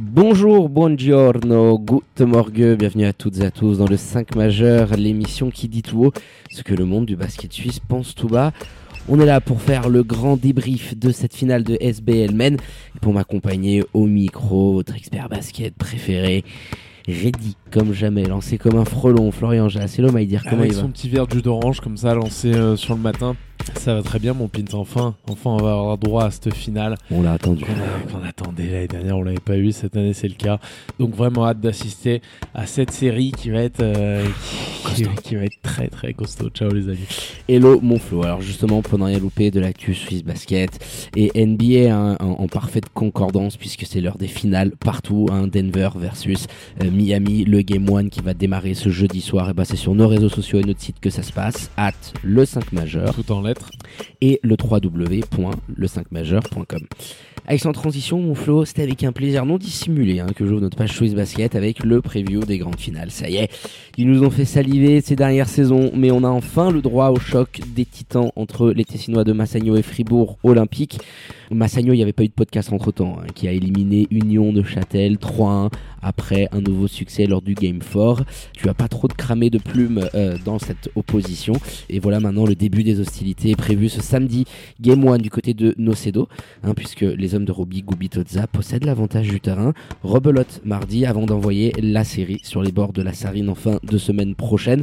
Bonjour, buongiorno, good morgue, bienvenue à toutes et à tous dans le 5 majeur, l'émission qui dit tout haut ce que le monde du basket suisse pense tout bas. On est là pour faire le grand débrief de cette finale de SBL Men et pour m'accompagner au micro, votre expert basket préféré, ready comme jamais, lancé comme un frelon, Florian Jass. Hello dire comment Avec il va? son petit verre de jus d'orange comme ça lancé euh, sur le matin. Ça va très bien mon Pint, enfin, enfin on va avoir droit à cette finale On l'a attendu. qu'on attendait l'année dernière, on l'avait pas eu, cette année c'est le cas. Donc vraiment hâte d'assister à cette série qui va être euh, qui, qui va être très très costaud. Ciao les amis. Hello mon Flo, alors justement pour ne rien louper de l'actu Suisse Basket et NBA hein, en, en parfaite concordance puisque c'est l'heure des finales partout, hein, Denver versus euh, Miami, le Game 1 qui va démarrer ce jeudi soir, et bah c'est sur nos réseaux sociaux et notre site que ça se passe, at le 5 majeur Tout en lettres. Et le www.le5majeur.com. Avec sans transition, mon Flo, c'était avec un plaisir non dissimulé hein, que j'ouvre notre page Swiss Basket avec le preview des grandes finales. Ça y est, ils nous ont fait saliver ces dernières saisons, mais on a enfin le droit au choc des titans entre les Tessinois de Massagno et Fribourg Olympique. Massagno, il n'y avait pas eu de podcast entre temps, qui a éliminé Union de Châtel 3-1 après un nouveau succès lors du Game 4. Tu as pas trop de cramé de plumes euh, dans cette opposition. Et voilà maintenant le début des hostilités prévues ce samedi. Game 1 du côté de Nocedo, hein, puisque les de Roby Gubitozza possèdent l'avantage du terrain. Rebelote mardi avant d'envoyer la série sur les bords de la Sarine en fin de semaine prochaine.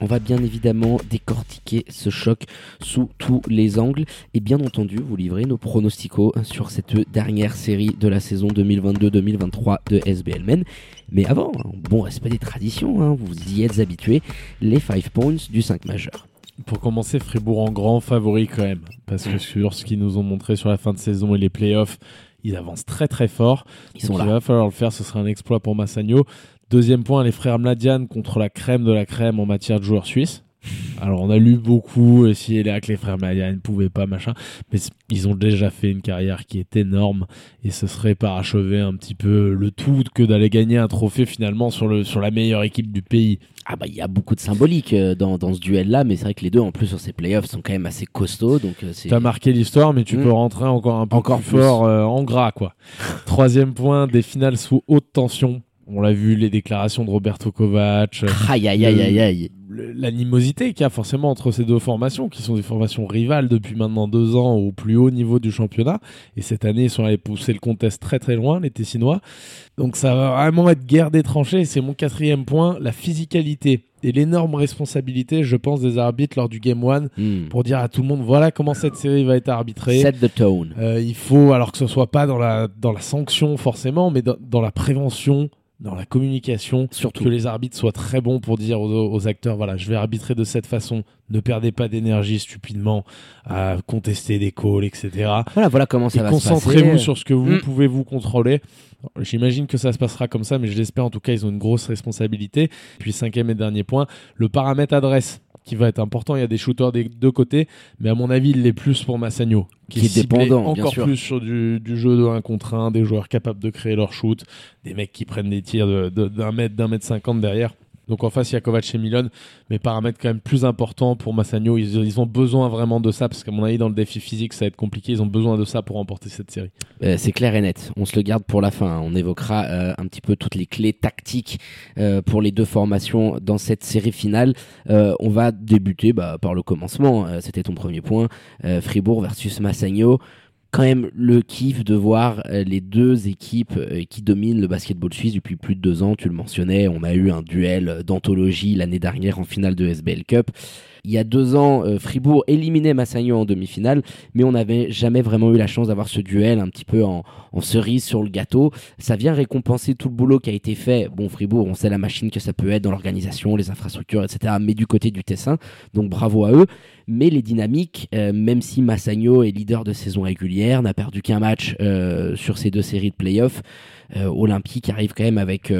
On va bien évidemment décortiquer ce choc sous tous les angles et bien entendu vous livrer nos pronostics sur cette dernière série de la saison 2022-2023 de SBL Men. Mais avant, hein, bon respect des traditions, hein, vous y êtes habitués, les 5 points du 5 majeur. Pour commencer, Fribourg en grand favori quand même. Parce que sur ce qu'ils nous ont montré sur la fin de saison et les playoffs, ils avancent très très fort. Ils Donc sont il va falloir le faire, ce sera un exploit pour Massagno. Deuxième point, les frères Mladian contre la crème de la crème en matière de joueurs suisses. Alors on a lu beaucoup, et si que les frères Mladian ne pouvaient pas, machin, mais ils ont déjà fait une carrière qui est énorme, et ce serait parachever un petit peu le tout que d'aller gagner un trophée finalement sur, le, sur la meilleure équipe du pays. Ah bah il y a beaucoup de symbolique euh, dans, dans ce duel-là, mais c'est vrai que les deux en plus sur ces playoffs sont quand même assez costauds, donc euh, c'est... Tu as marqué l'histoire, mais tu Mm. peux rentrer encore un peu Encore plus, plus. fort euh, en gras, quoi. Troisième point, des finales sous haute tension. On l'a vu, les déclarations de Roberto Kovac, euh, Aïe aïe aïe aïe aïe. l'animosité qu'il y a forcément entre ces deux formations, qui sont des formations rivales depuis maintenant deux ans au plus haut niveau du championnat. Et cette année, ils sont allés pousser le contest très très loin, les Tessinois. Donc ça va vraiment être guerre des tranchées. C'est mon quatrième point, la physicalité et l'énorme responsabilité, je pense, des arbitres lors du Game 1 Hmm. pour dire à tout le monde, voilà comment cette série va être arbitrée. Set the tone. Euh, il faut, alors que ce soit pas dans la, dans la sanction forcément, mais dans, dans la prévention, dans la communication, Surtout. que les arbitres soient très bons pour dire aux, aux acteurs, voilà, je vais arbitrer de cette façon, ne perdez pas d'énergie stupidement à contester des calls, etc. Voilà, voilà comment ça Et va se passer. concentrez-vous sur ce que vous Mm. pouvez vous contrôler. J'imagine que ça se passera comme ça, mais je l'espère en tout cas, ils ont une grosse responsabilité. Puis cinquième et dernier point, le paramètre adresse qui va être important. Il y a des shooters des deux côtés, mais à mon avis, il l'est plus pour Massagno, Qui est ciblé dépendant, bien encore sûr. plus sur du, du jeu de 1 contre 1, des joueurs capables de créer leur shoot, des mecs qui prennent des tirs de- de- d'un mètre, d'un mètre cinquante derrière. Donc en face, il y a Kovac et Milon, mais paramètres quand même plus importants pour Massagno. Ils, ont besoin vraiment de ça, parce qu'à mon avis, dans le défi physique, ça va être compliqué. Ils ont besoin de ça pour remporter cette série. Euh, c'est clair et net. On se le garde pour la fin. hein. On évoquera euh, un petit peu toutes les clés tactiques euh, pour les deux formations dans cette série finale. On va débuter bah, par le commencement. C'était ton premier point. Fribourg versus Massagno. Quand même le kiff de voir euh, les deux équipes euh, qui dominent le basketball suisse depuis plus de deux ans. Tu le mentionnais, on a eu un duel d'anthologie l'année dernière en finale de SBL Cup. Il y a deux ans, euh, Fribourg éliminait Massagno en demi-finale, mais on n'avait jamais vraiment eu la chance d'avoir ce duel un petit peu en, cerise sur le gâteau. Ça vient récompenser tout le boulot qui a été fait. Bon, Fribourg, on sait la machine que ça peut être dans l'organisation, les infrastructures, etc. Mais du côté du Tessin, donc bravo à eux. Mais les dynamiques, euh, même si Massagno est leader de saison régulière, n'a perdu qu'un match euh, sur ces deux séries de playoffs, Olympique arrive quand même avec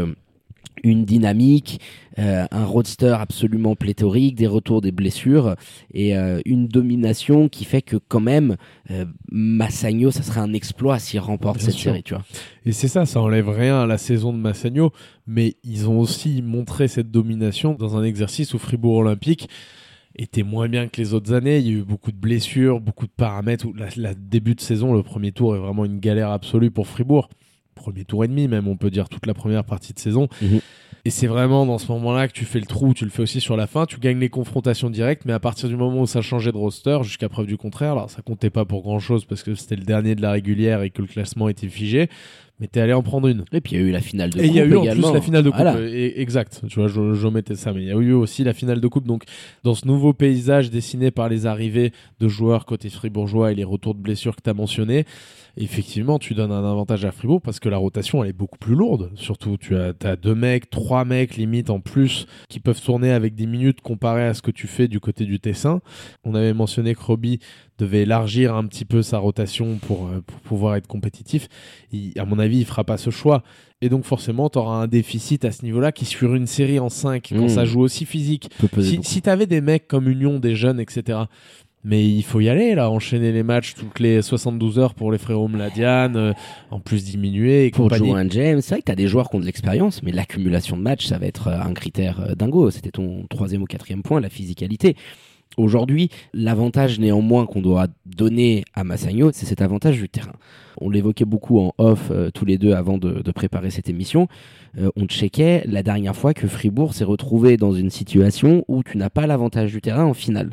une dynamique, euh, un roadster absolument pléthorique, des retours des blessures et euh, une domination qui fait que quand même euh, Massagno, ça serait un exploit s'il remporte Bien cette sûr. série, tu vois. Et c'est ça, ça enlève rien à la saison de Massagno, mais ils ont aussi montré cette domination dans un exercice où Fribourg Olympique était moins bien que les autres années. Il y a eu beaucoup de blessures, beaucoup de paramètres. Où la, la début de saison, le premier tour est vraiment une galère absolue pour Fribourg. Premier tour et demi, même, on peut dire toute la première partie de saison. Mhm. Et c'est vraiment dans ce moment-là que tu fais le trou, tu le fais aussi sur la fin, tu gagnes les confrontations directes, mais à partir du moment où ça changeait de roster, jusqu'à preuve du contraire, alors ça comptait pas pour grand-chose parce que c'était le dernier de la régulière et que le classement était figé, mais t'es allé en prendre une. Et puis il y a eu la finale de Et il y a coupe eu en également. plus la finale de coupe, Voilà. euh, et- exact. Tu vois, je- j'omettais ça, mais il y a eu aussi la finale de coupe. Donc, dans ce nouveau paysage dessiné par les arrivées de joueurs côté fribourgeois et les retours de blessures que tu as mentionnés, effectivement, tu donnes un avantage à Fribourg parce que la rotation, elle est beaucoup plus lourde. Surtout, tu as, as deux mecs, trois mecs limite en plus qui peuvent tourner avec des minutes comparé à ce que tu fais du côté du Tessin. On avait mentionné que Roby devait élargir un petit peu sa rotation pour, euh, pour pouvoir être compétitif. Il- à mon avis, il fera pas ce choix. Et donc forcément, tu auras un déficit à ce niveau-là qui sur une série en 5, quand Mm. ça joue aussi physique, si, si tu avais des mecs comme Union, des jeunes, etc. Mais il faut y aller, là, enchaîner les matchs toutes les 72 heures pour les frérots Mladian, euh, en plus diminuer et pour compagnie. Joan James, c'est vrai que tu as des joueurs qui ont de l'expérience, mais l'accumulation de matchs, ça va être euh, un critère euh, dingo. C'était ton troisième ou quatrième point, la physicalité. Aujourd'hui, l'avantage néanmoins qu'on doit donner à Massagno, c'est cet avantage du terrain. On l'évoquait beaucoup en off euh, tous les deux avant de, de préparer cette émission. Euh, on checkait la dernière fois que Fribourg s'est retrouvé dans une situation où tu n'as pas l'avantage du terrain en finale.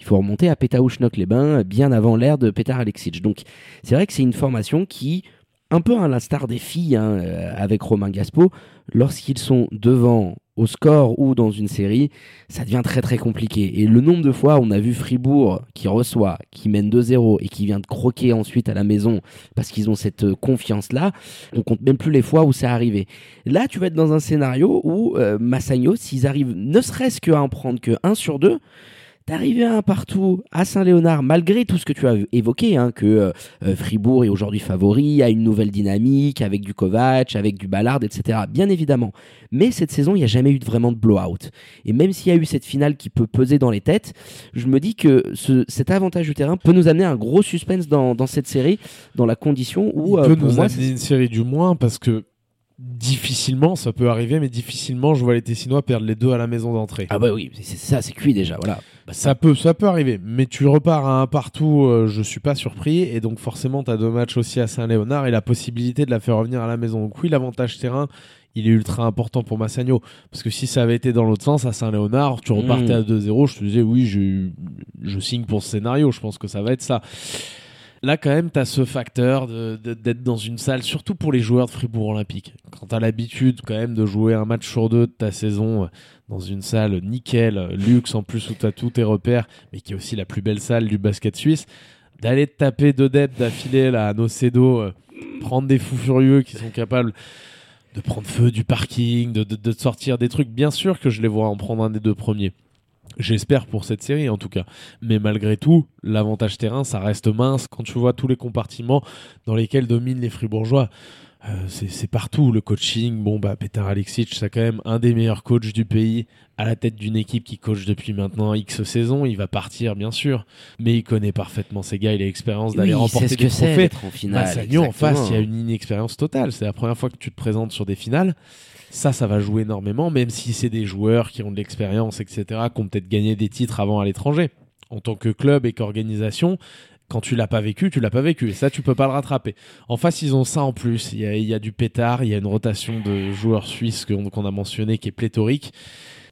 Il faut remonter à Pétaouchnok les bains bien avant l'ère de Petar Alexic. Donc c'est vrai que c'est une formation qui, un peu à l'instar des filles hein, euh, avec Romain Gaspo, lorsqu'ils sont devant au score ou dans une série, ça devient très très compliqué. Et le nombre de fois on a vu Fribourg qui reçoit, qui mène 2-0 et qui vient de croquer ensuite à la maison parce qu'ils ont cette euh, confiance-là, on compte même plus les fois où c'est arrivé. Là, tu vas être dans un scénario où euh, Massagno, s'ils arrivent ne serait-ce qu'à en prendre que 1 sur 2, D'arriver à un partout à Saint-Léonard, malgré tout ce que tu as évoqué, hein, que euh, euh, Fribourg est aujourd'hui favori, a une nouvelle dynamique, avec du Kovac, avec du Ballard, etc. Bien évidemment. Mais cette saison, il n'y a jamais eu vraiment de blowout. Et même s'il y a eu cette finale qui peut peser dans les têtes, je me dis que ce- cet avantage du terrain peut nous amener un gros suspense dans, dans cette série, dans la condition où, Il euh, peut pour nous moi, amener une série du moins parce que difficilement, ça peut arriver, mais difficilement, je vois les Tessinois perdre les deux à la maison d'entrée. Ah bah oui, c'est ça, c'est cuit déjà, voilà. Bah, Ça peut, ça peut arriver, mais tu repars à un partout, euh, je suis pas surpris, et donc forcément, tu as deux matchs aussi à Saint-Léonard et la possibilité de la faire revenir à la maison. Donc oui, l'avantage terrain, il est ultra important pour Massagno, parce que si ça avait été dans l'autre sens, à Saint-Léonard, tu repartais Mm. à 2-0, je te disais, oui, je, je signe pour ce scénario, je pense que ça va être ça. Là, quand même, tu as ce facteur d'être dans une salle, surtout pour les joueurs de Fribourg Olympique. Quand tu as l'habitude, quand même, de jouer un match sur deux de ta saison euh, dans une salle nickel, euh, luxe en plus, où tu as tous tes repères, mais qui est aussi la plus belle salle du basket suisse, d'aller te taper deux dettes d'affilée à Nocedo, euh, prendre des fous furieux qui sont capables de prendre feu du parking, de, de, sortir des trucs. Bien sûr que je les vois en prendre un des deux premiers. J'espère pour cette série en tout cas. Mais malgré tout, l'avantage terrain, ça reste mince quand tu vois tous les compartiments dans lesquels dominent les Fribourgeois. Euh, c'est partout le coaching. Bon, bah, Petar Alexic, c'est quand même un des meilleurs coachs du pays à la tête d'une équipe qui coach depuis maintenant X saisons. Il va partir, bien sûr, mais il connaît parfaitement ses gars. Il a l'expérience d'aller oui, remporter ce des que trophées. en finale. Massagno en face, il y a une inexpérience totale. C'est la première fois que tu te présentes sur des finales. Ça, ça va jouer énormément, même si c'est des joueurs qui ont de l'expérience, etc., qui ont peut-être gagné des titres avant à l'étranger. En tant que club et qu'organisation, quand tu l'as pas vécu, tu l'as pas vécu. Et ça, tu peux pas le rattraper. En face, ils ont ça en plus. Il y a, du pétard, il y a une rotation de joueurs suisses qu'on a mentionné qui est pléthorique.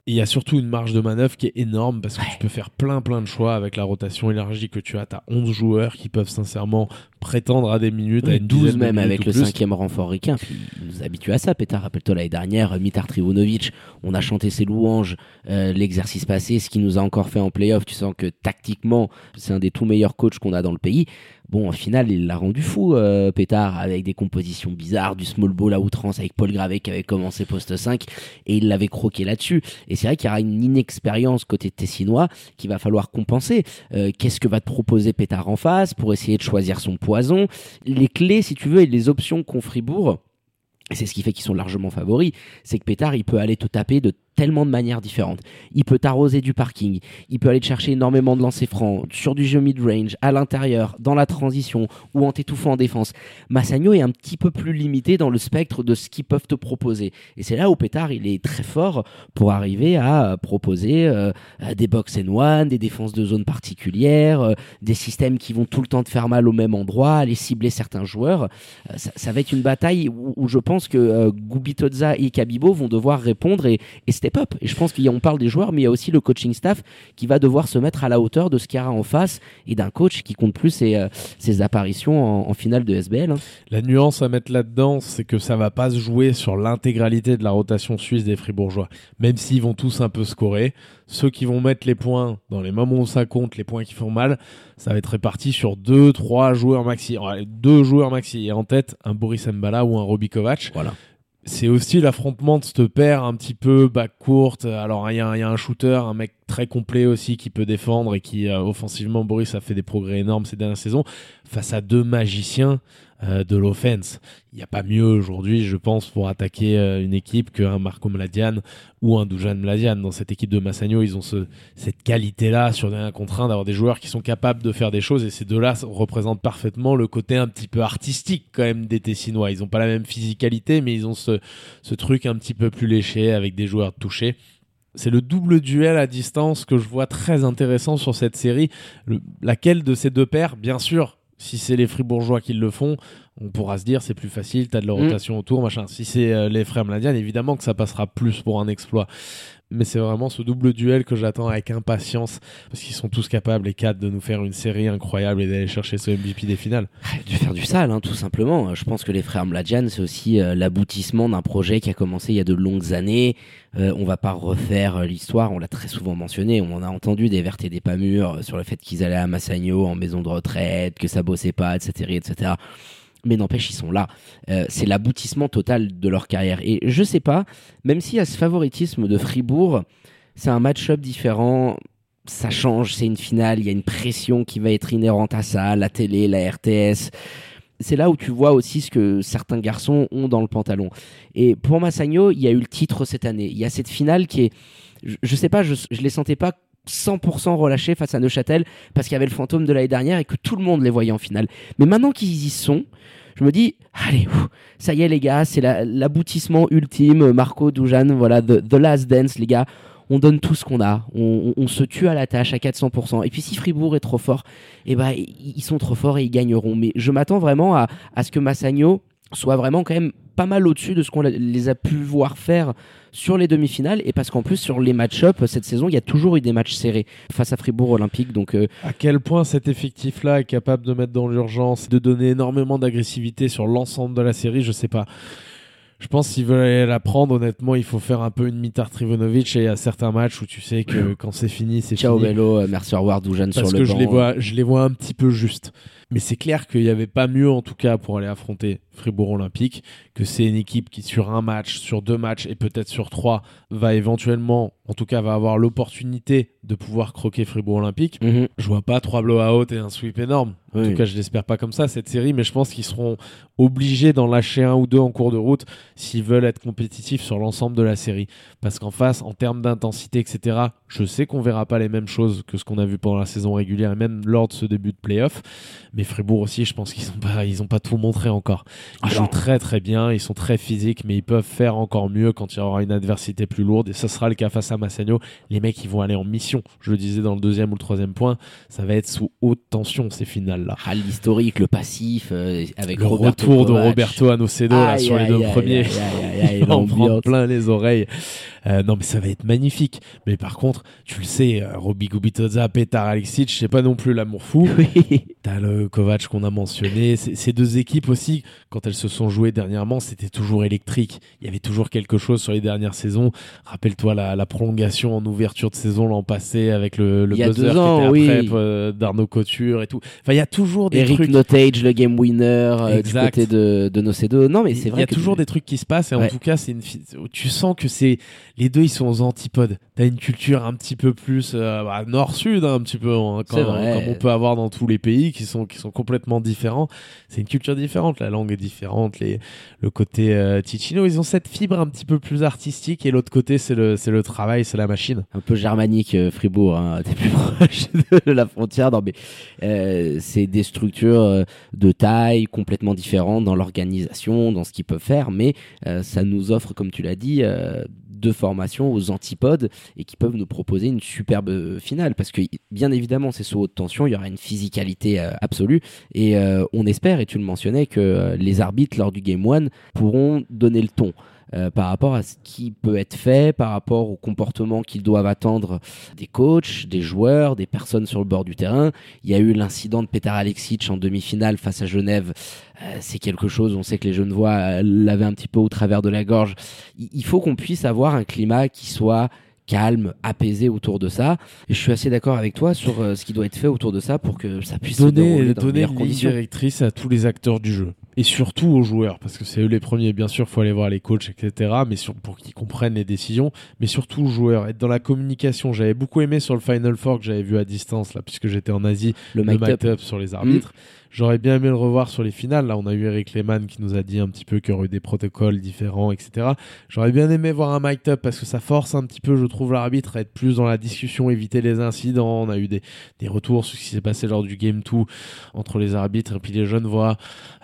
Il y a surtout une marge de manœuvre qui est énorme parce que tu peux faire plein plein de choix avec la rotation élargie que tu as. Tu as 11 joueurs qui peuvent sincèrement prétendre à des minutes, à une 12 même avec le cinquième renfort ricain. il nous habitue à ça, Petar. Rappelle-toi l'année dernière, Mitar Trivunovic, on a chanté ses louanges euh, l'exercice passé, ce qui nous a encore fait en playoff. Tu sens que tactiquement, c'est un des tout meilleurs coachs qu'on a dans le pays. Bon, au final, il l'a rendu fou, euh, Pétard, avec des compositions bizarres, du small ball à outrance avec Paul Gravet qui avait commencé poste 5 et il l'avait croqué là-dessus. Et c'est vrai qu'il y aura une inexpérience côté tessinois qu'il va falloir compenser. Euh, qu'est-ce que va te proposer Pétard en face pour essayer de choisir son poison? Les clés, si tu veux, et les options qu'ont Fribourg, c'est ce qui fait qu'ils sont largement favoris, c'est que Pétard, il peut aller te taper de tellement de manières différentes. Il peut t'arroser du parking, il peut aller te chercher énormément de lancers francs, sur du jeu mid-range, à l'intérieur, dans la transition ou en t'étouffant en défense. Massagno est un petit peu plus limité dans le spectre de ce qu'ils peuvent te proposer. Et c'est là où Pétard, il est très fort pour arriver à proposer euh, des box and one, des défenses de zone particulières, euh, des systèmes qui vont tout le temps te faire mal au même endroit, aller cibler certains joueurs. Euh, ça, va être une bataille où, je pense que Gubitoza et Kabibo vont devoir répondre et, et et je pense qu'on parle des joueurs, mais il y a aussi le coaching staff qui va devoir se mettre à la hauteur de ce qu'il y a en face et d'un coach qui compte plus ses, euh, apparitions en, finale de SBL. Hein. La nuance à mettre là-dedans, c'est que ça va pas se jouer sur l'intégralité de la rotation suisse des Fribourgeois. Même s'ils vont tous un peu scorer, ceux qui vont mettre les points dans les moments où ça compte, les points qui font mal, ça va être réparti sur deux, trois joueurs maxi. Deux joueurs maxi. Et en tête, un Boris Mbala ou un Robbie Kovac. Voilà c'est aussi l'affrontement de ce père un petit peu back courte. Alors il y, a un shooter, un mec très complet aussi qui peut défendre et qui euh, offensivement Boris a fait des progrès énormes ces dernières saisons face à deux magiciens euh, de l'offense. Il n'y a pas mieux aujourd'hui, je pense, pour attaquer euh, une équipe qu'un Marco Mladian ou un Dujan Mladian. Dans cette équipe de Massagno, ils ont ce, cette qualité-là sur un contre d'avoir des joueurs qui sont capables de faire des choses et ces deux-là représentent parfaitement le côté un petit peu artistique quand même des Tessinois. Ils n'ont pas la même physicalité, mais ils ont ce, ce truc un petit peu plus léché avec des joueurs touchés c'est le double duel à distance que je vois très intéressant sur cette série. laquelle de ces deux paires, bien sûr, si c'est les Fribourgeois qui le font, on pourra se dire c'est plus facile, t'as de la mm. rotation autour, machin. Si c'est euh, les frères Mladian, évidemment que ça passera plus pour un exploit mais c'est vraiment ce double duel que j'attends avec impatience parce qu'ils sont tous capables les quatre de nous faire une série incroyable et d'aller chercher ce MVP des finales. De faire du sale, hein, tout simplement. Je pense que les frères Mladjan, c'est aussi euh, l'aboutissement d'un projet qui a commencé il y a de longues années. Euh, on va pas refaire euh, l'histoire, on l'a très souvent mentionné, on en a entendu des vertes et des pas mûres sur le fait qu'ils allaient à Massagno en maison de retraite, que ça bossait pas, etc., etc mais n'empêche, ils sont là. Euh, c'est l'aboutissement total de leur carrière. Et je sais pas, même s'il y a ce favoritisme de Fribourg, c'est un match-up différent. Ça change, c'est une finale, il y a une pression qui va être inhérente à ça, la télé, la RTS. C'est là où tu vois aussi ce que certains garçons ont dans le pantalon. Et pour Massagno, il y a eu le titre cette année. Il y a cette finale qui est, je, je sais pas, je, je les sentais pas 100% relâchés face à Neuchâtel parce qu'il y avait le fantôme de l'année dernière et que tout le monde les voyait en finale. Mais maintenant qu'ils y sont, je me dis, allez, ça y est les gars, c'est l'aboutissement ultime. Marco, Dujan, voilà, the, Last Dance, les gars. On donne tout ce qu'on a, on, se tue à la tâche à 400%. Et puis si Fribourg est trop fort, eh ben, ils sont trop forts et ils gagneront. Mais je m'attends vraiment à, à ce que Massagno soit vraiment quand même pas mal au-dessus de ce qu'on les a pu voir faire sur les demi-finales. Et parce qu'en plus sur les match-up cette saison il y a toujours eu des matchs serrés face à Fribourg Olympique. Donc euh, à quel point cet effectif là est capable de mettre dans l'urgence de donner énormément d'agressivité sur l'ensemble de la série je sais pas. Je pense s'ils veulent la prendre, honnêtement, il faut faire un peu une Mitar Trivonovic et il y a certains matchs où tu sais que quand c'est fini, c'est fini. Ciao Bello, euh, merci au revoir Doujan sur le Parce que je les vois, je les vois un petit peu juste. Mais c'est clair qu'il n'y avait pas mieux en tout cas pour aller affronter Fribourg Olympique, que c'est une équipe qui sur un match, sur deux matchs et peut-être sur trois va éventuellement, en tout cas va avoir l'opportunité de pouvoir croquer Fribourg Olympique. Mhm. Je vois pas trois blowouts et un sweep énorme. En tout cas, je l'espère pas comme ça cette série, mais je pense qu'ils seront obligés d'en lâcher un ou deux en cours de route s'ils veulent être compétitifs sur l'ensemble de la série. Parce qu'en face, en termes d'intensité, etc., je sais qu'on verra pas les mêmes choses que ce qu'on a vu pendant la saison régulière et même lors de ce début de playoff. Mais Fribourg aussi, je pense qu'ils ont pas, ils ont pas tout montré encore. Ils jouent très très bien, ils sont très physiques, mais ils peuvent faire encore mieux quand il y aura une adversité plus lourde. Et ce sera le cas face à Massagno. Les mecs, ils vont aller en mission. Je le disais dans le deuxième ou le troisième point, ça va être sous haute tension ces finales-là. Ah, L'historique, le passif, euh, avec Le Roberto retour de. Roberto Anocedo là, sur les deux premiers. aïe, On prend plein les oreilles. Euh, non, mais ça va être magnifique. Mais par contre, tu le sais, euh, Roby Gubitoza, Petar Alexic, c'est pas non plus l'amour fou. Oui. T'as le Kovac qu'on a mentionné. Ces deux équipes aussi, quand elles se sont jouées dernièrement, c'était toujours électrique. Il y avait toujours quelque chose sur les dernières saisons. Rappelle-toi la, la prolongation en ouverture de saison l'an passé avec le, le Il y a buzzer deux qui était oui. euh, d'Arnaud Couture et tout. Enfin, il y a toujours des Eric trucs. Notage, le game winner euh, du côté de, de Nocedo. Non, mais c'est Il vrai y a que toujours tu- des trucs qui se passent et en tout cas, c'est une tu sens que c'est les deux ils sont aux antipodes. T'as une culture un petit peu plus euh, bah, nord-sud hein, un petit peu hein, C'est quand- vrai. comme on peut avoir dans tous les pays qui sont qui sont complètement différents. C'est une culture différente, la langue est différente, les le côté euh, Ticino, ils ont cette fibre un petit peu plus artistique et l'autre côté c'est le le travail, c'est la machine. un peu germanique euh, Fribourg hein. t'es plus proche de la frontière non mais euh, c'est des structures de taille complètement différentes dans l'organisation dans ce qu'ils peuvent faire mais ça nous offre comme tu l'as dit deux formations aux antipodes et qui peuvent nous proposer une superbe euh, finale. Parce que bien évidemment c'est sous haute tension il y aura une physicalité euh, absolue. Et euh, on espère et tu le mentionnais que les arbitres lors du game one pourront donner le ton euh, par rapport à ce qui peut être fait, par rapport au comportement qu'ils doivent attendre des coachs, des joueurs, des personnes sur le bord du terrain. Il y a eu l'incident de Petar Alexic en demi-finale face à Genève. Euh, c'est quelque chose, on sait que les Genevois euh, l'avaient un petit peu au travers de la gorge. Il faut qu'on puisse avoir un climat qui soit calme, apaisé autour de ça. Et je suis assez d'accord avec toi sur euh, ce qui doit être fait autour de ça pour que ça puisse se donner, dérouler dans donner une ligne conditions. directrice à tous les acteurs du jeu et surtout aux joueurs parce que c'est eux les premiers bien sûr faut aller voir les coachs etc mais sur, pour qu'ils comprennent les décisions mais surtout aux joueurs. Être dans la communication j'avais beaucoup aimé sur le Final Four que j'avais vu à distance là puisque j'étais en Asie Le le up. sur les arbitres. J'aurais bien aimé le revoir sur les finales. Là on a eu Eric Lehmann qui nous a dit un petit peu qu'il y aurait eu des protocoles différents etc j'aurais bien aimé voir un mic up parce que ça force un petit peu je trouve l'arbitre à être plus dans la discussion éviter les incidents. On a eu des, des retours sur ce qui s'est passé lors du game 2 entre les arbitres et puis les jeunes voix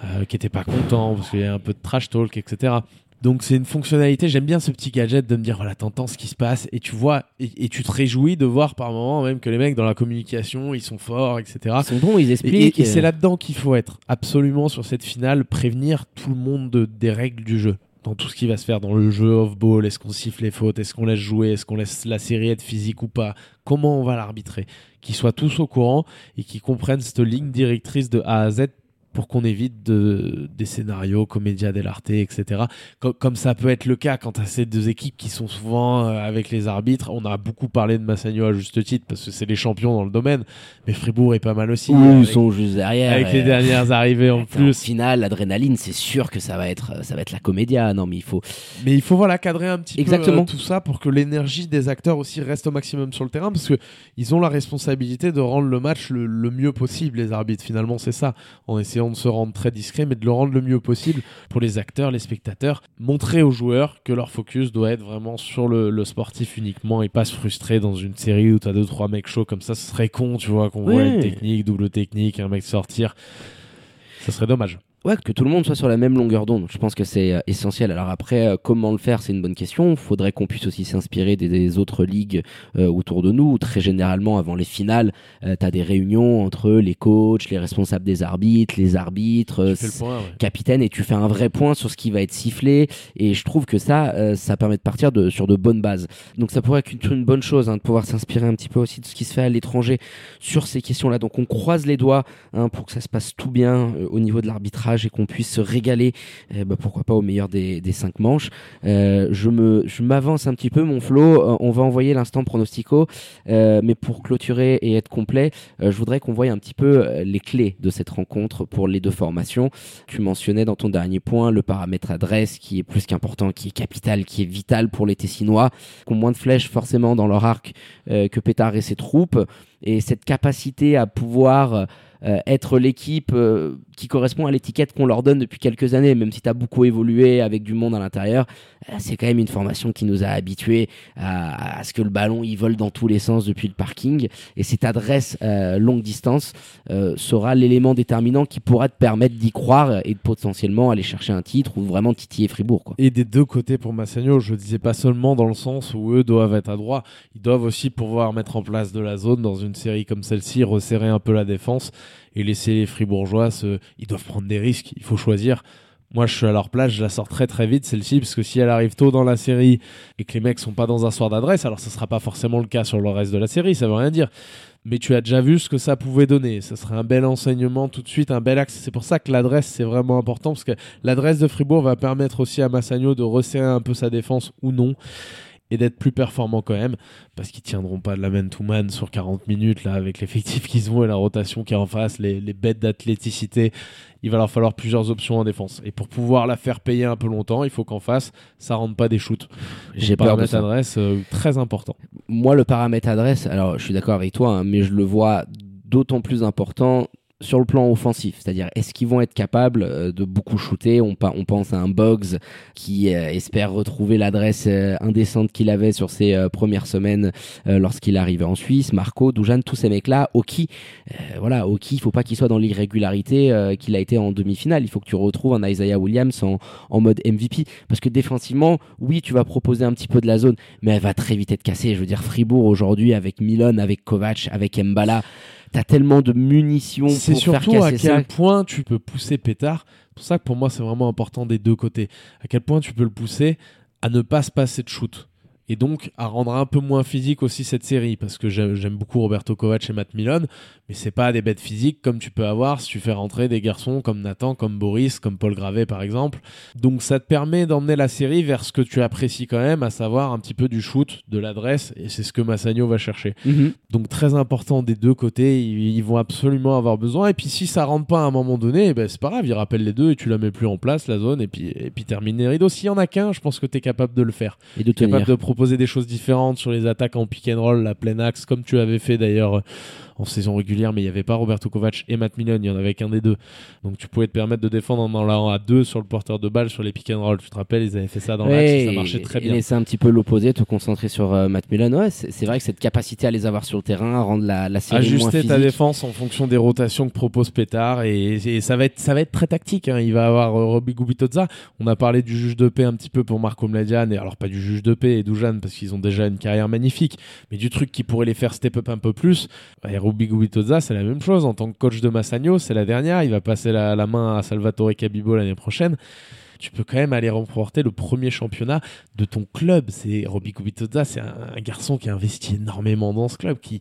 euh, qui étaient pas contents parce qu'il y a un peu de trash talk, etc. Donc c'est une fonctionnalité, j'aime bien ce petit gadget de me dire voilà t'entends ce qui se passe et tu vois et, et tu te réjouis de voir par moment même que les mecs dans la communication ils sont forts etc. Ils sont bons, ils Et, expliquent. et- et c'est là-dedans qu'il faut être absolument sur cette finale, prévenir tout le monde de- des règles du jeu. Dans tout ce qui va se faire dans le jeu off-ball, est-ce qu'on siffle les fautes, est-ce qu'on laisse jouer, est-ce qu'on laisse la série être physique ou pas, comment on va l'arbitrer, qu'ils soient tous au courant et qu'ils comprennent cette ligne directrice de A à Z pour qu'on évite de, des scénarios comédia dell'arte, etc. Co- Comme, ça peut être le cas quand à ces deux équipes qui sont souvent euh, avec les arbitres. On a beaucoup parlé de Massagno à juste titre parce que c'est les champions dans le domaine, mais Fribourg est pas mal aussi. Ils sont juste derrière. avec les euh, dernières arrivées en En plus. finale, l'adrénaline, c'est sûr que ça va être, ça va être la comédia. Non, mais il faut. Mais il faut voilà cadrer un petit Exactement. peu euh, tout ça pour que l'énergie des acteurs aussi reste au maximum sur le terrain parce que ils ont la responsabilité de rendre le match le, le mieux possible. Les arbitres finalement c'est ça, en essayant de se rendre très discret, mais de le rendre le mieux possible pour les acteurs, les spectateurs, montrer aux joueurs que leur focus doit être vraiment sur le, le sportif uniquement et pas se frustrer dans une série où t'as deux trois mecs chauds comme ça. Ce serait con, tu vois, qu'on voit une technique, double technique, un mec sortir. Ça serait dommage. Ouais, que tout le monde soit sur la même longueur d'onde. Je pense que c'est euh, essentiel. Alors après, euh, comment le faire, c'est une bonne question. Il faudrait qu'on puisse aussi s'inspirer des, des autres ligues euh, autour de nous. Très généralement, avant les finales, tu as des réunions entre les coachs, les responsables des arbitres, les arbitres, euh, point, ouais. capitaine et tu fais un vrai point sur ce qui va être sifflé et je trouve que ça euh, ça permet de partir de, sur de bonnes bases donc ça pourrait être une, une bonne chose hein, de pouvoir s'inspirer un petit peu aussi de ce qui se fait à l'étranger sur ces questions là donc on croise les doigts hein, pour que ça se passe tout bien euh, au niveau de l'arbitrage et qu'on puisse se régaler eh ben, pourquoi pas au meilleur des, cinq manches. Euh, je je m'avance un petit peu mon flow Euh, on va envoyer l'instant pronostico. Euh, mais pour clôturer et être complet je voudrais qu'on voie un petit peu les clés de cette rencontre pour les deux formations. Tu mentionnais dans ton dernier point le paramètre adresse qui est plus qu'important, qui est capital, qui est vital pour les Tessinois, qui ont moins de flèches forcément dans leur arc que Pétard et ses troupes. Et cette capacité à pouvoir euh, être l'équipe euh, qui correspond à l'étiquette qu'on leur donne depuis quelques années, même si tu as beaucoup évolué avec du monde à l'intérieur, euh, c'est quand même une formation qui nous a habitués à, ce que le ballon il vole dans tous les sens depuis le parking. Et cette adresse longue distance sera l'élément déterminant qui pourra te permettre d'y croire et de potentiellement aller chercher un titre ou vraiment titiller Fribourg. Et des deux côtés pour Massagno, je disais pas seulement dans le sens où eux doivent être à droit, ils doivent aussi pouvoir mettre en place de la zone dans une série comme celle-ci, resserrer un peu la défense et laisser les Fribourgeois se... Ils doivent prendre des risques, il faut choisir. Moi, je suis à leur place, je la sors très très vite celle-ci, parce que si elle arrive tôt dans la série et que les mecs sont pas dans un soir d'adresse, alors ce sera pas forcément le cas sur le reste de la série, ça veut rien dire. Mais tu as déjà vu ce que ça pouvait donner. Ça serait un bel enseignement tout de suite, un bel axe. C'est pour ça que l'adresse, c'est vraiment important, parce que l'adresse de Fribourg va permettre aussi à Massagno de resserrer un peu sa défense ou non et d'être plus performant quand même parce qu'ils tiendront pas de la man-to-man sur 40 minutes là avec l'effectif qu'ils ont et la rotation qui est en face, les, les bêtes d'athléticité. Il va leur falloir plusieurs options en défense. Et pour pouvoir la faire payer un peu longtemps, il faut qu'en face, ça rentre pas des shoots. J'ai de paramètre adresse euh, très important. Moi, le paramètre adresse, alors je suis d'accord avec toi, hein, mais je le vois d'autant plus important sur le plan offensif, c'est-à-dire est-ce qu'ils vont être capables euh, de beaucoup shooter? On, pense à un Boggs qui euh, espère retrouver l'adresse euh, indécente qu'il avait sur ses premières semaines lorsqu'il arrivait en Suisse, Marco, Dujan, tous ces mecs-là, Oki, voilà, Oki, il faut pas qu'il soit dans l'irrégularité qu'il a été en demi-finale, il faut que tu retrouves un Isaiah Williams en, en mode MVP, parce que défensivement, oui, tu vas proposer un petit peu de la zone, mais elle va très vite être cassée, je veux dire, Fribourg aujourd'hui avec Milan, avec Kovac, avec Mbala, T'as tellement de munitions C'est pour faire surtout à quel ça. point tu peux pousser Pétard. C'est pour ça que pour moi, c'est vraiment important des deux côtés. À quel point tu peux le pousser à ne pas se passer de shoot. Et donc à rendre un peu moins physique aussi cette série. Parce que j'aime beaucoup Roberto Kovac et Matt Milon. Mais c'est pas des bêtes physiques comme tu peux avoir si tu fais rentrer des garçons comme Nathan, comme Boris, comme Paul Gravet par exemple. Donc ça te permet d'emmener la série vers ce que tu apprécies quand même, à savoir un petit peu du shoot, de l'adresse. Et c'est ce que Massagno va chercher. Mhm. Donc très important des deux côtés, ils, vont absolument avoir besoin. Et puis si ça rentre pas à un moment donné, eh ben, c'est pas grave, ils rappellent les deux et tu la mets plus en place, la zone, et puis, et puis terminer rideau. S'il y en a qu'un, je pense que tu es capable de le faire. Et de Capable tenir. de proposer des choses différentes sur les attaques en pick and roll, la pleine axe, comme tu avais fait d'ailleurs en saison régulière, mais il n'y avait pas Roberto Kovac et Matt Milon, il y en avait qu'un des deux. Donc tu pouvais te permettre de défendre en allant à deux sur le porteur de balle sur les pick and roll. Tu te rappelles, ils avaient fait ça dans l'axe, et ça Ouais, marchait très et bien. laisser un petit peu l'opposé, te concentrer sur euh, Matt Milon. Ouais, c'est c'est vrai que cette capacité à les avoir sur le terrain, rendre la, la série moins ajuster physique. ta défense en fonction des rotations que propose Pétard et, et ça va être ça va être très tactique hein. il va avoir euh, Robbie Gubitoza on a parlé du juge de paix un petit peu pour Marco Mladian et alors pas du juge de paix et Dujan parce qu'ils ont déjà une carrière magnifique mais du truc qui pourrait les faire step up un peu plus et Robbie Gubitoza c'est la même chose. En tant que coach de Massagno c'est la dernière. Il va passer la, la main à Salvatore Cabibo l'année prochaine tu peux quand même aller remporter le premier championnat de ton club. C'est Robbie Kubitoza, c'est un, un garçon qui a investi énormément dans ce club, qui,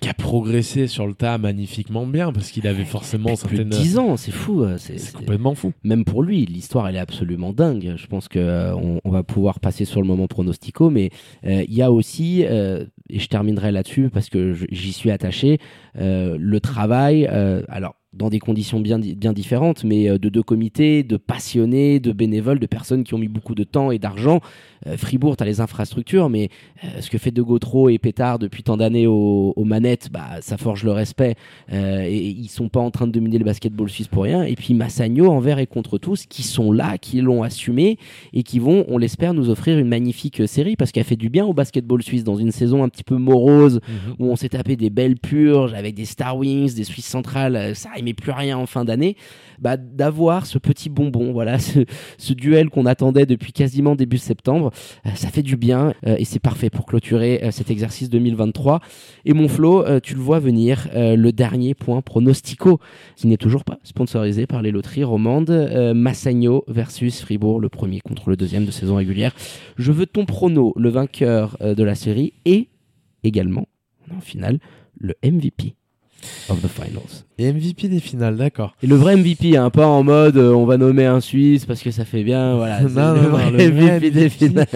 qui a progressé sur le tas magnifiquement bien parce qu'il avait forcément Plus de certaines. 10 ans, c'est fou. euh, C'est complètement fou. même pour lui, l'histoire elle est absolument dingue. Je pense que euh, on, on va pouvoir passer sur le moment pronostico, mais euh, il y a aussi, euh, et je terminerai là-dessus parce que j'y suis attaché, le travail. alors dans des conditions bien, bien différentes, mais euh, de deux comités, de passionnés, de bénévoles, de personnes qui ont mis beaucoup de temps et d'argent. Euh, Fribourg, tu as les infrastructures, mais euh, ce que fait De Gautreau et Pétard depuis tant d'années aux, aux manettes, bah, ça forge le respect. Euh, et ils sont pas en train de dominer le basketball suisse pour rien. Et puis Massagno, envers et contre tous, qui sont là, qui l'ont assumé et qui vont, on l'espère, nous offrir une magnifique série parce qu'elle fait du bien au basketball suisse dans une saison un petit peu morose où on s'est tapé des belles purges avec des Star Wings, des Suisses centrales, ça aimait plus rien en fin d'année. Bah, d'avoir ce petit bonbon, voilà, ce, ce duel qu'on attendait depuis quasiment début septembre, euh, ça fait du bien euh, et c'est parfait pour clôturer euh, cet exercice 2023. Et mon Flo, tu le vois venir, le dernier point pronostico, qui n'est toujours pas sponsorisé par les loteries romandes, Massagno versus Fribourg, le premier contre le deuxième de saison régulière. Je veux ton prono, le vainqueur de la série et également, en finale, le MVP of the finals. Et MVP des finales, d'accord. Et le vrai MVP, hein, pas en mode euh, on va nommer un Suisse parce que ça fait bien, voilà. Non, le non, vrai le vrai MVP des finales.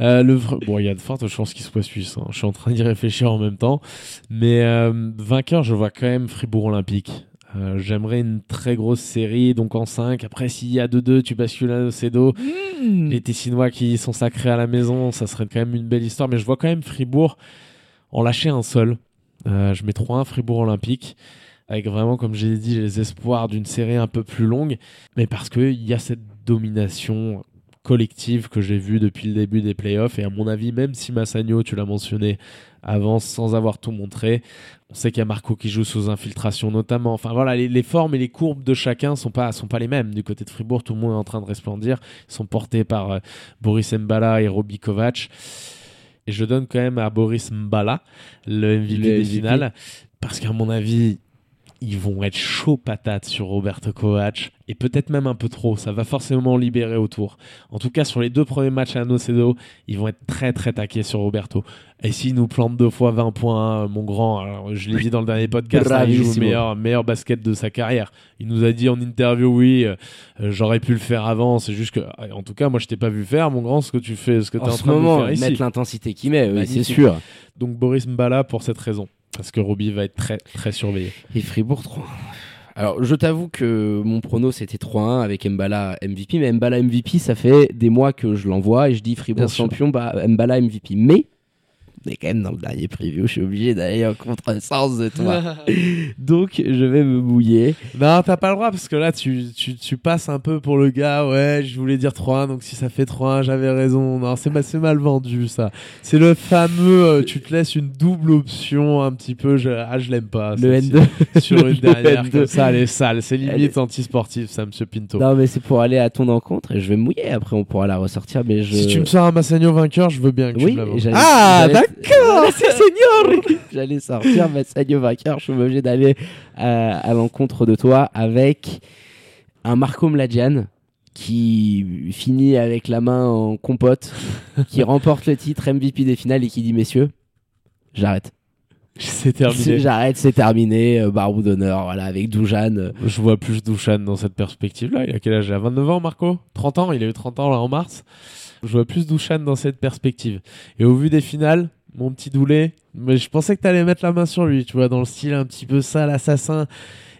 Euh, le vrai- Bon, il y a de fortes chances qu'il soit suisse. hein. Je suis en train d'y réfléchir en même temps. Mais euh, vainqueur, je vois quand même Fribourg Olympique. Euh, J'aimerais une très grosse série, donc en 5. Après, s'il y a 2-2, tu bascules à Ocedo. Les Tessinois qui sont sacrés à la maison, ça serait quand même une belle histoire. Mais je vois quand même Fribourg en lâcher un seul. Euh, je mets 3-1 Fribourg Olympique. avec vraiment, comme j'ai dit, les espoirs d'une série un peu plus longue, mais parce qu'il y a cette domination collective que j'ai vue depuis le début des playoffs. Et à mon avis, même si Massagno, tu l'as mentionné, avance sans avoir tout montré, on sait qu'il y a Marco qui joue sous infiltration notamment. Enfin voilà, les, formes et les courbes de chacun sont pas, sont pas les mêmes. Du côté de Fribourg, tout le monde est en train de resplendir. Ils sont portés par euh, Boris Mbala et Robbie Kovac. Et je donne quand même à Boris Mbala le MVP Le des MVP. finales. Parce qu'à mon avis, ils vont être chaud patate sur Roberto Kovac. Et peut-être même un peu trop. Ça va forcément libérer autour. En tout cas, sur les deux premiers matchs à Nocedo, ils vont être très très taqués sur Roberto. Et s'il nous plante deux fois 20 points, mon grand, alors, je l'ai dit dans le dernier podcast, hein, il joue le meilleur, meilleur basket de sa carrière. Il nous a dit en interview, oui, euh, euh, j'aurais pu le faire avant. C'est juste que, euh, en tout cas, moi, je t'ai pas vu faire, mon grand, ce que tu fais, ce que tu es En en ce train de moment, faire ici. Mettre l'intensité qu'il met, oui, c'est sûr. Donc Boris Mbala pour cette raison. Parce que Robbie va être très très surveillé. Et Fribourg 3. Alors, je t'avoue que mon prono c'était 3-1 avec Mbala MVP, mais Mbala MVP, ça fait des mois que je l'envoie et je dis Fribourg champion, bah, Mbala MVP. Mais, on est quand même dans le dernier preview, je suis obligé d'aller en contresens de toi. Donc, je vais me mouiller. Non, t'as pas le droit parce que là, tu, tu, tu passes un peu pour le gars. Ouais, je voulais dire 3-1, donc si ça fait 3-1, j'avais raison. Non, c'est mal, mal vendu ça. C'est le fameux, euh, tu te laisses une double option un petit peu. Je, ah, je l'aime pas. Le celle-ci. N2. Sur une dernière N2. comme ça, elle est sale. C'est limite anti-sportif, ça, monsieur Pinto. Non, mais c'est pour aller à ton encontre et je vais me mouiller. Après, on pourra la ressortir. Mais je... Si tu me sors un Massagno vainqueur, je veux bien que tu Oui, me vendes. j'allais- Ah, j'allais- d'accord, c'est seigneur J'allais sortir Massagno vainqueur. Je suis obligé d'aller à, à l'encontre de toi avec un Marco Mladjan qui finit avec la main en compote, qui remporte le titre MVP des finales et qui dit messieurs, j'arrête. C'est terminé. J'arrête, c'est terminé. euh, Barou d'honneur, voilà, avec Doujane. euh, Je vois plus Douchan dans cette perspective-là. Il a quel âge? Il a 29 ans, Marco? 30 ans? Il a eu 30 ans là en mars. Je vois plus Douchan dans cette perspective. Et au vu des finales, mon petit doulet, mais je pensais que tu allais mettre la main sur lui, tu vois, dans le style un petit peu sale, assassin,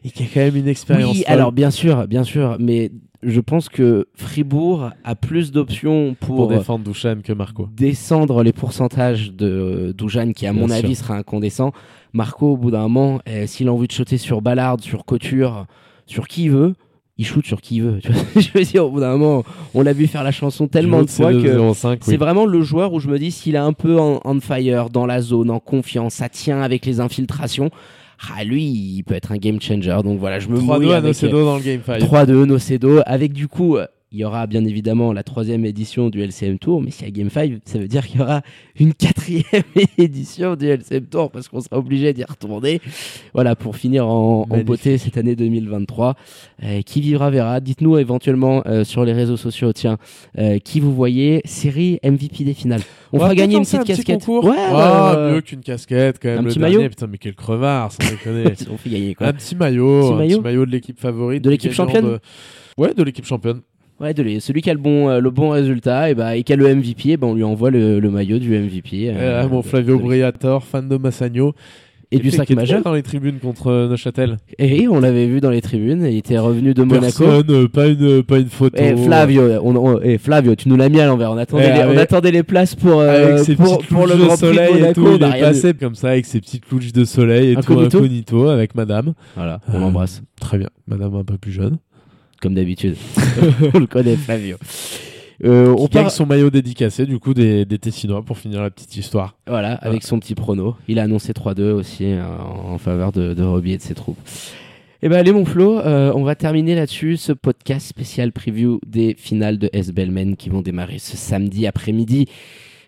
et qui a quand même une expérience. Oui, folle. alors bien sûr, bien sûr, mais je pense que Fribourg a plus d'options pour pour, défendre Douchan que Marco. descendre les pourcentages de Doujane, qui à Bien mon sûr. avis sera incandescent. Marco, au bout d'un moment, euh, s'il a envie de shooter sur Ballard, sur Couture, sur qui il veut, il shoot sur qui il veut. Tu vois je veux dire, au bout d'un moment, on l'a vu faire la chanson tellement de fois que 2,05, c'est oui. vraiment le joueur où je me dis s'il est un peu en, on fire, dans la zone, en confiance, ça tient avec les infiltrations. Ah, lui, il peut être un game changer. Donc voilà, je me 3-2 mouille à avec, Nocedo dans le Game 5. 3-2 Nocedo avec du coup euh, il y aura bien évidemment la troisième édition du LCM Tour mais s'il y a Game 5 ça veut dire qu'il y aura une quatrième édition du LCM Tour parce qu'on sera obligé d'y retourner voilà pour finir en, beauté cette année 2023 Euh, qui vivra verra dites-nous éventuellement euh, sur les réseaux sociaux tiens euh, qui vous voyez série MVP des finales on, fera va gagner une petite petit casquette concours. ouais, Ah, ouais, mieux qu'une casquette quand même. Un le petit dernier. maillot. Putain, mais quel crevard, sans déconner. on fait gagner quoi Un petit maillot, Petit un petit maillot de l'équipe favorite, De l'équipe championne de- Ouais, de l'équipe championne. Ouais, de les- celui qui a le bon, euh, le bon résultat et, bah, et qui a le MVP, et ben on lui envoie le, le maillot du MVP. euh, Euh, mon de- Flavio Briator, fan de Massagno. Et du qui 5 était majeur. dans les tribunes contre euh, Neuchâtel. Et on l'avait vu dans les tribunes, il était revenu de Monaco. Personne, pas une, pas une photo. Et Flavio, on, on- eh, Flavio, tu nous l'as mis à l'envers. On attendait, Eh, les, on attendait les places pour, euh, Avec ses pour, le Grand de Prix de soleil et tout, il a est passé comme ça avec ses petites louches de soleil et Incognito. tout incognito avec madame. Voilà, on l'embrasse, Très bien, madame un peu plus jeune. Comme d'habitude. on le connaît, Flavio. Euh, on part, son maillot dédicacé du coup des, des Tessinois pour finir la petite histoire. voilà, avec son petit prono. Il a annoncé 3-2 aussi euh, en faveur de, de Robbie et de ses troupes. Eh ben allez mon Flo, euh, on va terminer là-dessus ce podcast spécial preview des finales de S Bellman qui vont démarrer ce samedi après-midi.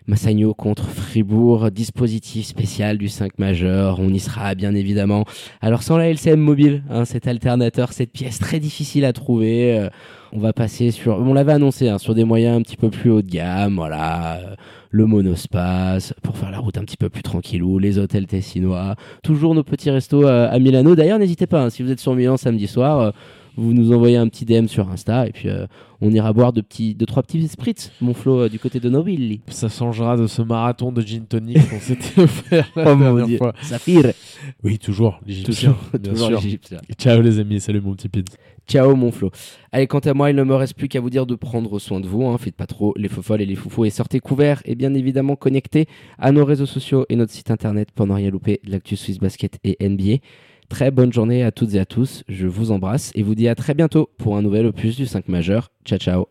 Massagno contre Fribourg, dispositif spécial du 5 majeur, on y sera bien évidemment. Alors sans la LCM mobile, hein, cet alternateur, cette pièce très difficile à trouver, euh, on va passer sur, on l'avait annoncé, hein, sur des moyens un petit peu plus haut de gamme, voilà, euh, le monospace, pour faire la route un petit peu plus tranquillou, les hôtels tessinois, toujours nos petits restos euh, à Milano. D'ailleurs, n'hésitez pas, hein, si vous êtes sur Milan samedi soir, euh, vous nous envoyez un petit DM sur Insta et puis euh, on ira boire de petits, deux trois petits spritz, mon Flo, euh, du côté de Novilli. Ça changera de ce marathon de gin tonic qu'on s'était offert la Oh dernière Dieu. fois. Saphir, Oui, toujours, l'Égyptien, toujours, l'Égyptien. Ciao les amis, salut mon petit pin. Ciao mon Flo. Allez, quant à moi, il ne me reste plus qu'à vous dire de prendre soin de vous. Hein. Faites pas trop les folles et les foufous et sortez couverts et bien évidemment connectés à nos réseaux sociaux et notre site internet pour ne rien louper de l'actu Swiss Basket et NBA. Très bonne journée à toutes et à tous. Je vous embrasse et vous dis à très bientôt pour un nouvel opus du 5 majeur. Ciao ciao.